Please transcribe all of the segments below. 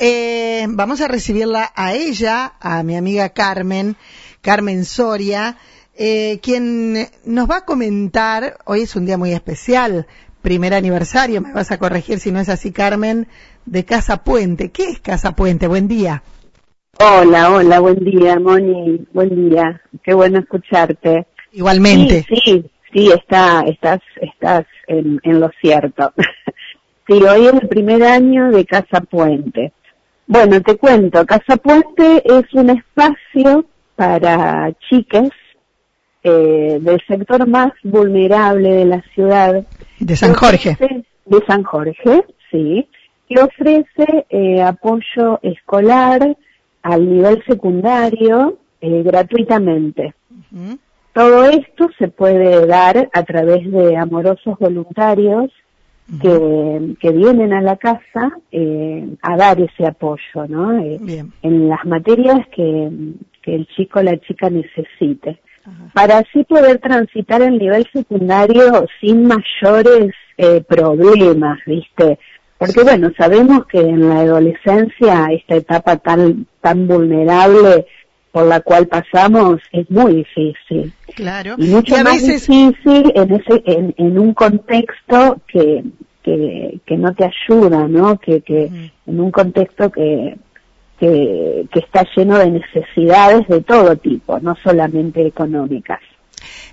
eh, vamos a recibirla a ella, a mi amiga Carmen, Carmen Soria, eh, quien nos va a comentar, hoy es un día muy especial, primer aniversario, me vas a corregir si no es así, Carmen, de Casa Puente. ¿Qué es Casa Puente? Buen día. Hola, hola, buen día, Moni, buen día. Qué bueno escucharte. Igualmente. Sí, sí, sí, está, estás, estás en, en lo cierto. sí, hoy es el primer año de Casa Puente. Bueno, te cuento, Casa Puente es un espacio para chicas eh, del sector más vulnerable de la ciudad. De San Jorge. de San Jorge, sí, que ofrece eh, apoyo escolar al nivel secundario eh, gratuitamente. Todo esto se puede dar a través de amorosos voluntarios que, que, vienen a la casa eh, a dar ese apoyo, ¿no? Eh, en las materias que, que el chico o la chica necesite. Para así poder transitar el nivel secundario sin mayores eh, problemas, ¿viste? Porque bueno, sabemos que en la adolescencia esta etapa tan, tan vulnerable por la cual pasamos es muy difícil. Claro. Y mucho más difícil en ese, en, en un contexto que, que, que no te ayuda, ¿no? Que, que en un contexto que, que, que está lleno de necesidades de todo tipo, no solamente económicas.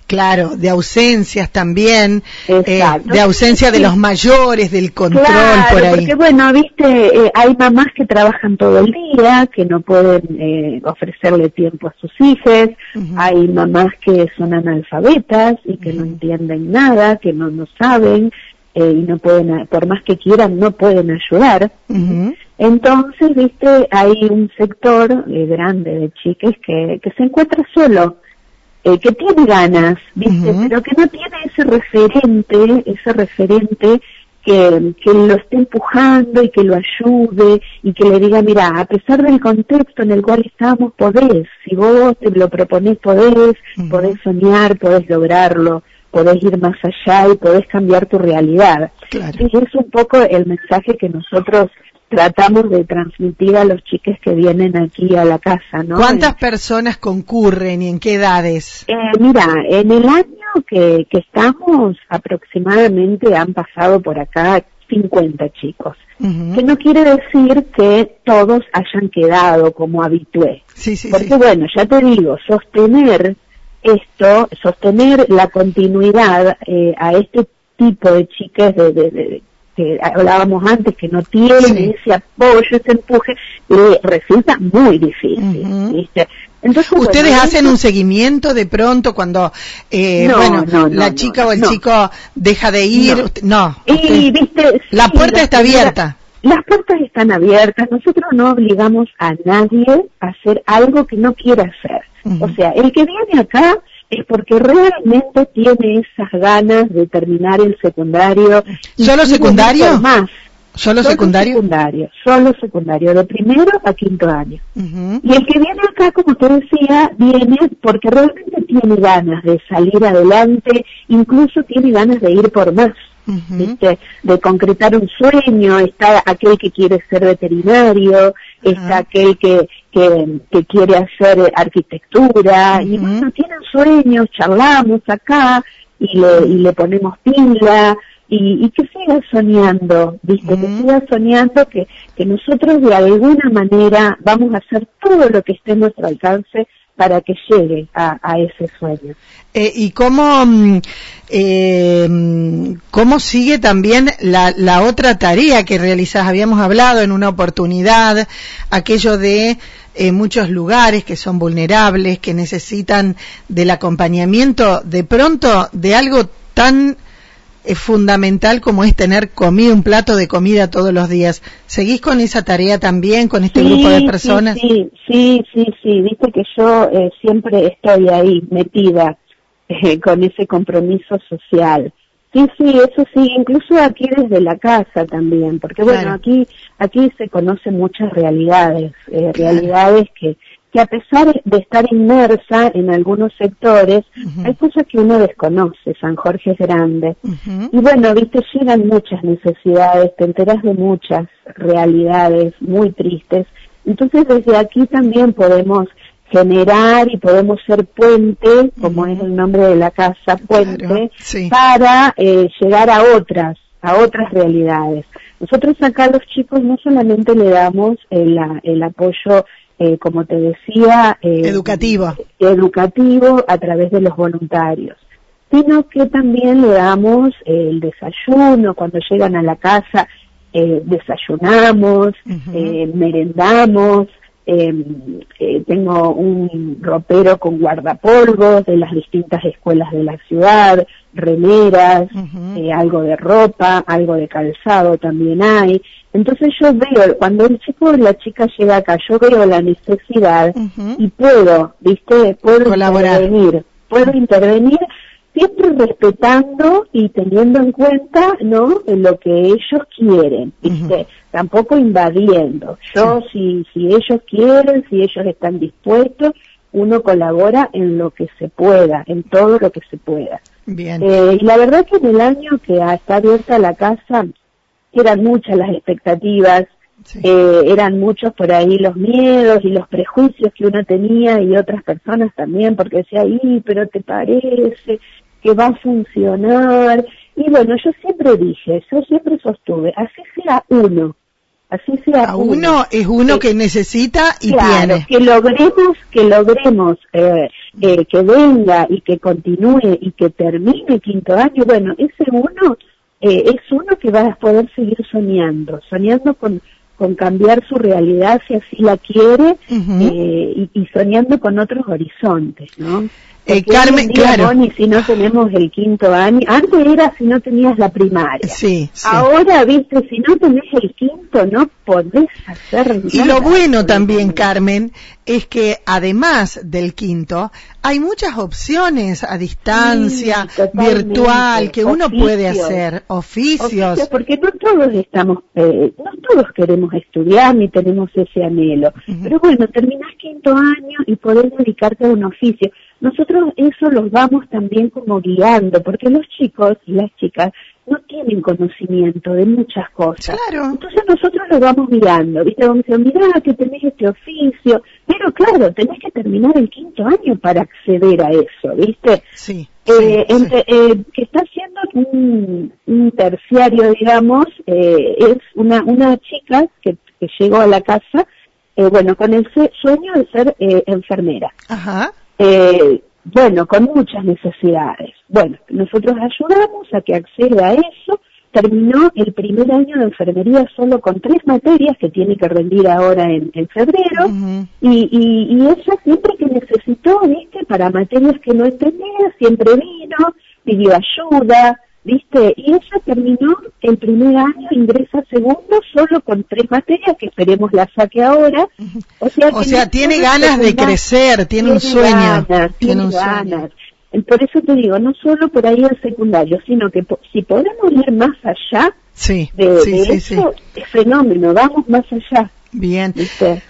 Claro, de ausencias también, eh, de ausencia de los mayores, del control por ahí. Porque bueno, viste, eh, hay mamás que trabajan todo el día, que no pueden eh, ofrecerle tiempo a sus hijos, hay mamás que son analfabetas y que no entienden nada, que no, no saben y no pueden, por más que quieran, no pueden ayudar. Entonces, viste, hay un sector grande de chiques que, que se encuentra solo eh, que tiene ganas, ¿viste? Pero que no tiene ese referente, ese referente que, que lo esté empujando y que lo ayude y que le diga, mira, a pesar del contexto en el cual estamos, podés, si vos te lo proponés, podés, podés soñar, podés lograrlo, podés ir más allá y podés cambiar tu realidad. Y es un poco el mensaje que nosotros tratamos de transmitir a los chiques que vienen aquí a la casa, ¿no? ¿Cuántas personas concurren y en qué edades? Eh, mira, en el año que, que estamos aproximadamente han pasado por acá 50 chicos, que no quiere decir que todos hayan quedado como habitué. Sí, sí, Porque bueno, ya te digo, sostener esto, sostener la continuidad eh, a este tipo de chicas de, de, que hablábamos antes, que no tiene ese apoyo, ese empuje, le resulta muy difícil. Entonces, ¿Ustedes hacen un seguimiento de pronto cuando, eh, bueno, la chica o el chico deja de ir? No. y, ¿viste? La puerta está abierta. Las puertas están abiertas. Nosotros no obligamos a nadie a hacer algo que no quiera hacer. O sea, el que viene acá es porque realmente tiene esas ganas de terminar el secundario. ¿Solo secundario? Más. ¿Solo, secundario? secundario? Solo secundario, de primero a quinto año. Y el que viene acá, como te decía, viene porque realmente tiene ganas de salir adelante, incluso tiene ganas de ir por más. de concretar un sueño, está aquel que quiere ser veterinario, está aquel que, que, quiere hacer arquitectura, y bueno, tienen sueños, charlamos acá, y le, y le ponemos pila, y, y que siga soñando, ¿viste? Que siga soñando que, que nosotros de alguna manera vamos a hacer todo lo que esté en nuestro alcance para que llegue a, a ese sueño. Eh, ¿Y cómo, mm, eh, cómo sigue también la, la otra tarea que realizás? Habíamos hablado en una oportunidad, aquello de eh, muchos lugares que son vulnerables, que necesitan del acompañamiento de pronto de algo tan es fundamental como es tener comida, un plato de comida todos los días. ¿Seguís con esa tarea también, con este grupo de personas? Sí, sí, sí, sí, viste que yo eh, siempre estoy ahí metida eh, con ese compromiso social. Sí, sí, eso sí, incluso aquí desde la casa también, porque bueno, aquí aquí se conocen muchas realidades, eh, realidades que que a pesar de estar inmersa en algunos sectores, hay cosas que uno desconoce, San Jorge es grande. Y bueno, viste, llegan muchas necesidades, te enteras de muchas realidades muy tristes. Entonces desde aquí también podemos generar y podemos ser puente, como es el nombre de la casa, puente, para eh, llegar a otras, a otras realidades. Nosotros acá a los chicos no solamente le damos el, el apoyo eh, como te decía, eh, educativo. educativo a través de los voluntarios, sino que también le damos el desayuno cuando llegan a la casa, eh, desayunamos, merendamos, em, tengo un ropero con guardapolvos de las distintas escuelas de la ciudad, remeras, algo de ropa, algo de calzado también hay. Entonces yo veo, cuando el chico o la chica llega acá, yo veo la necesidad y puedo, ¿viste? Puedo intervenir, puedo intervenir siempre respetando y teniendo en cuenta, ¿no? lo que ellos quieren, ¿viste? Tampoco invadiendo. Yo, si, si ellos quieren, si ellos están dispuestos, uno colabora en lo que se pueda, en todo lo que se pueda. Bien. Eh, y la verdad que en el año que está abierta la casa, eran muchas las expectativas, eh, eran muchos por ahí los miedos y los prejuicios que uno tenía y otras personas también, porque decía, y pero te parece que va a funcionar. Y bueno, yo siempre dije, yo siempre sostuve, así sea uno, así sea uno. es uno que, necesita y tiene. Que logremos, que logremos eh, eh, que venga y que continúe y que termine quinto año, bueno, ese uno eh, es uno que va a poder seguir soñando, soñando con, con cambiar su realidad si así la quiere eh, y, soñando con otros horizontes, ¿no? Eh, Carmen, claro. Si no tenemos el quinto año, antes era si no tenías la primaria. Sí, Ahora, viste, si no tenés el quinto, no podés hacer nada. Y lo bueno también, Carmen, es que además del quinto, hay muchas opciones a distancia, virtual, que uno puede hacer, oficios. Porque no todos estamos, eh, no todos queremos estudiar ni tenemos ese anhelo. Pero bueno, terminás quinto año y podés dedicarte a un oficio nosotros eso los vamos también como guiando, porque los chicos y las chicas no tienen conocimiento de muchas cosas. Claro. Entonces nosotros los vamos guiando, ¿viste? Vamos decir, mirá que tenés este oficio, pero claro, tenés que terminar el quinto año para acceder a eso, ¿viste? Sí. Eh, eh, que está haciendo un, un terciario, digamos, eh, es una, una chica que, que llegó a la casa, eh, bueno, con el sueño de ser eh, enfermera. Ajá eh, bueno, con muchas necesidades. Bueno, nosotros ayudamos a que acceda a eso. Terminó el primer año de enfermería solo con tres materias que tiene que rendir ahora en, febrero y, y, y ella siempre que necesitó, viste, para materias que no entendía, siempre vino, pidió ayuda, ¿viste? Y ella terminó el primer año, ingresa segundo solo con tres materias que esperemos la saque ahora. O sea, o sea tiene ganas de crecer, tiene, un sueño. tiene, ganas. Por eso te digo, no solo por ahí el secundario, sino que si podemos ir más allá sí, de, eso, es fenómeno, vamos más allá. Bien.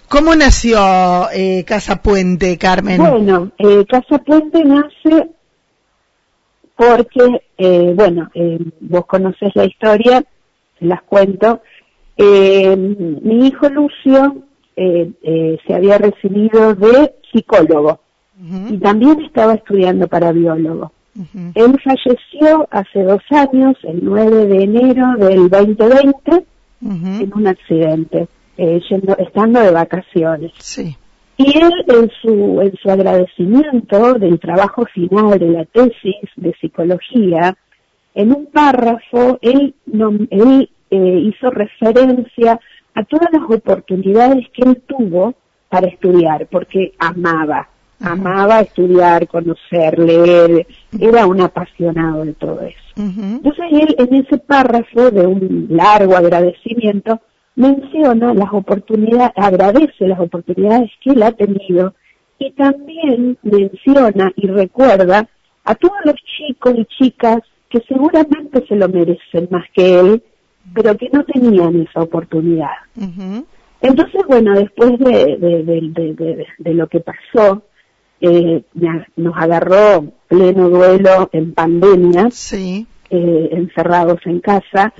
¿Cómo nació eh, Casa Puente, Carmen? Bueno, eh, Casa Puente nace porque, eh, bueno, eh, vos conocés la historia, las cuento. Eh, mi hijo Lucio se había recibido de psicólogo y también estaba estudiando para biólogo. Él falleció hace dos años, el 9 de enero del 2020, en un accidente, estando de vacaciones. Sí. Y él, en su, en su agradecimiento del trabajo final de la tesis de psicología, en un párrafo, él, él eh, hizo referencia a todas las oportunidades que él tuvo para estudiar, porque amaba, amaba estudiar, conocer, leer, era un apasionado de todo eso. Entonces él en ese párrafo de un largo agradecimiento menciona las oportunidades, agradece las oportunidades que él ha tenido y también menciona y recuerda a todos los chicos y chicas que seguramente se lo merecen más que él, pero que no tenían esa oportunidad. Entonces, bueno, después de, de, de, de lo que pasó, eh, nos agarró pleno duelo en pandemia, sí. Eh, encerrados en casa,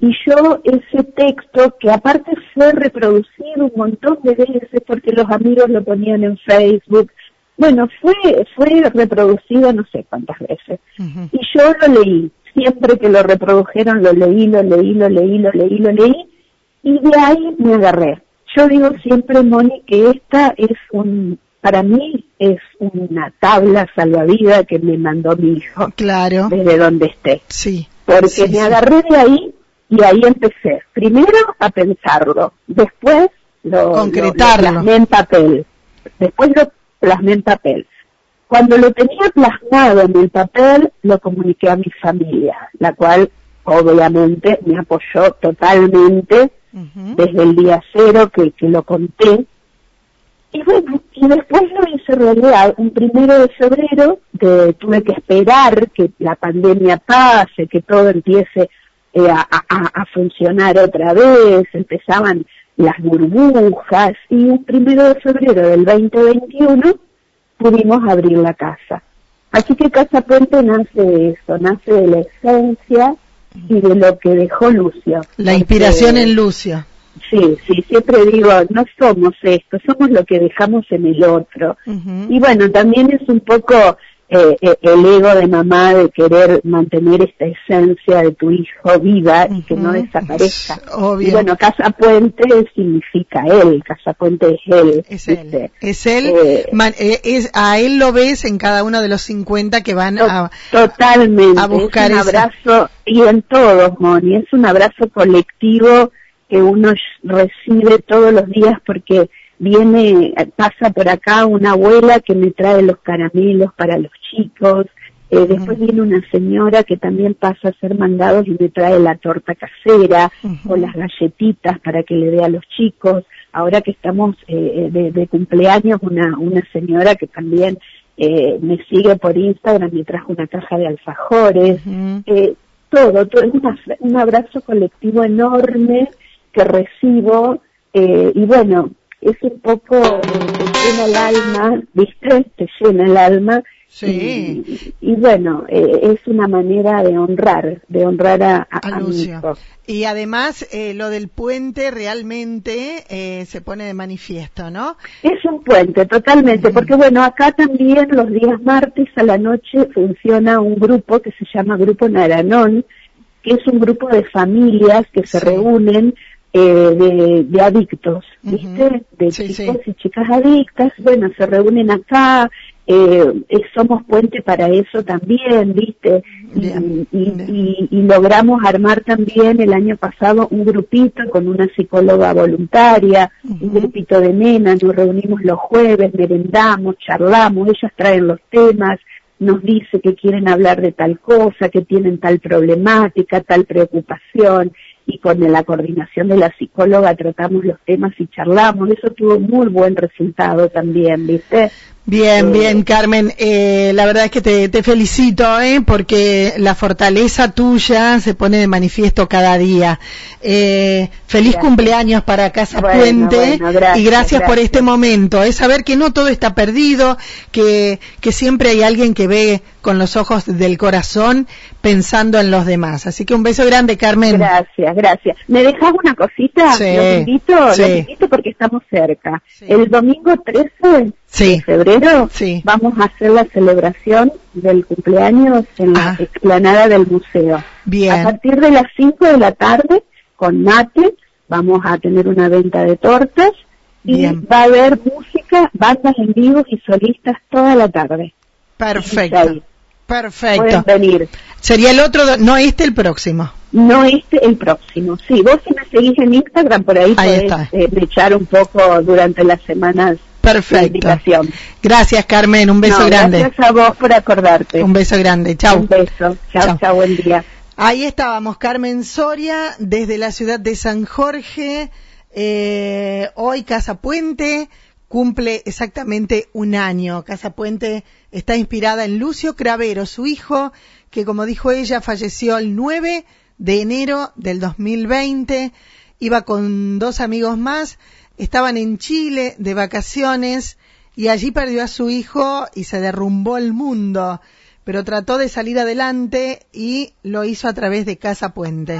y yo ese texto, que aparte fue reproducido un montón de veces porque los amigos lo ponían en Facebook, bueno, fue, fue reproducido no sé cuántas veces, y yo lo leí, siempre que lo reprodujeron lo leí, lo leí, lo leí, lo leí, lo leí, y de ahí me agarré. Yo digo siempre, Moni, que esta es un, para mí es una tabla salvavidas que me mandó mi hijo. Claro. Desde donde esté. Sí. Porque me agarré de ahí y ahí empecé. Primero a pensarlo, después lo, Concretarlo. Lo, plasmé en papel. Después lo plasmé en papel. Cuando lo tenía plasmado en el papel, lo comuniqué a mi familia, la cual obviamente me apoyó totalmente desde el día cero que, que lo conté y bueno, y después lo hice realidad. Un primero de febrero tuve que esperar que la pandemia pase, que todo empiece eh, a, funcionar otra vez, empezaban las burbujas y un primero de febrero del 2021 pudimos abrir la casa. Así que Casa Puente nace de eso, nace de la esencia y de lo que dejó Lucio. La inspiración en Lucio. Sí, sí, siempre digo, no somos esto, somos lo que dejamos en el otro. Y bueno, también es un poco eh, eh, el ego de mamá de querer mantener esta esencia de tu hijo viva y que no desaparezca. Obvio. Y bueno, Casa Puente significa él, Casa Puente es él. Es él. Es él, eh, es, a él lo ves en cada uno de los 50 que van a, totalmente. a buscar es un abrazo, y en todos, Moni, es un abrazo colectivo que uno recibe todos los días porque viene, pasa por acá una abuela que me trae los caramelos para los chicos, eh, después viene una señora que también pasa a ser mandados y me trae la torta casera o las galletitas para que le dé a los chicos. Ahora que estamos eh, de, cumpleaños, una, una señora que también eh, me sigue por Instagram me trajo una caja de alfajores. todo, todo, es un abrazo colectivo enorme que recibo eh, y bueno, es un poco, eh, te llena el alma, ¿viste? Te llena el alma. Sí. Y, bueno, eh, es una manera de honrar, de honrar a, a, Y además, eh, lo del puente realmente eh, se pone de manifiesto, ¿no? Es un puente, totalmente, porque bueno, acá también los días martes a la noche funciona un grupo que se llama Grupo Naranón, que es un grupo de familias que se reúnen eh, de, adictos, ¿viste? De chicos y chicas adictas, bueno, se reúnen acá, eh, somos puente para eso también, ¿viste? y, y, logramos armar también el año pasado un grupito con una psicóloga voluntaria, un grupito de nenas, nos reunimos los jueves, merendamos, charlamos, ellas traen los temas, nos dice que quieren hablar de tal cosa, que tienen tal problemática, tal preocupación, y con la coordinación de la psicóloga tratamos los temas y charlamos. Eso tuvo muy buen resultado también, ¿viste? Bien, bien, Carmen. Eh, la verdad es que te, felicito, ¿eh? porque la fortaleza tuya se pone de manifiesto cada día. Eh, feliz cumpleaños para Casa Puente y gracias, por este momento. Es saber que no todo está perdido, que, que siempre hay alguien que ve con los ojos del corazón pensando en los demás. Así que un beso grande, Carmen. Gracias, gracias. ¿Me dejas una cosita? Sí, invito, invito porque estamos cerca. El domingo 13 de febrero vamos a hacer la celebración del cumpleaños en la ah. explanada del museo. Bien. A partir de las 5 de la tarde, con mate, vamos a tener una venta de tortas y va a haber música, bandas en vivo y solistas toda la tarde. Perfecto. Perfecto. Pueden venir. Sería el otro, no este, el próximo. No este, el próximo. Sí, vos si me seguís en Instagram, por ahí, podés eh, echar un poco durante las semanas. Perfecto. Gracias, Carmen. Un beso grande. Gracias a vos por acordarte. Un beso grande. Chao. Un beso. Chao, chao. Buen día. Ahí estábamos, Carmen Soria, desde la ciudad de San Jorge. Eh, hoy Casa Puente cumple exactamente un año. Casa Puente está inspirada en Lucio Cravero, su hijo, que como dijo ella, falleció el 9 de enero del 2020 iba con dos amigos más, estaban en Chile de vacaciones y allí perdió a su hijo y se derrumbó el mundo, pero trató de salir adelante y lo hizo a través de Casa Puente.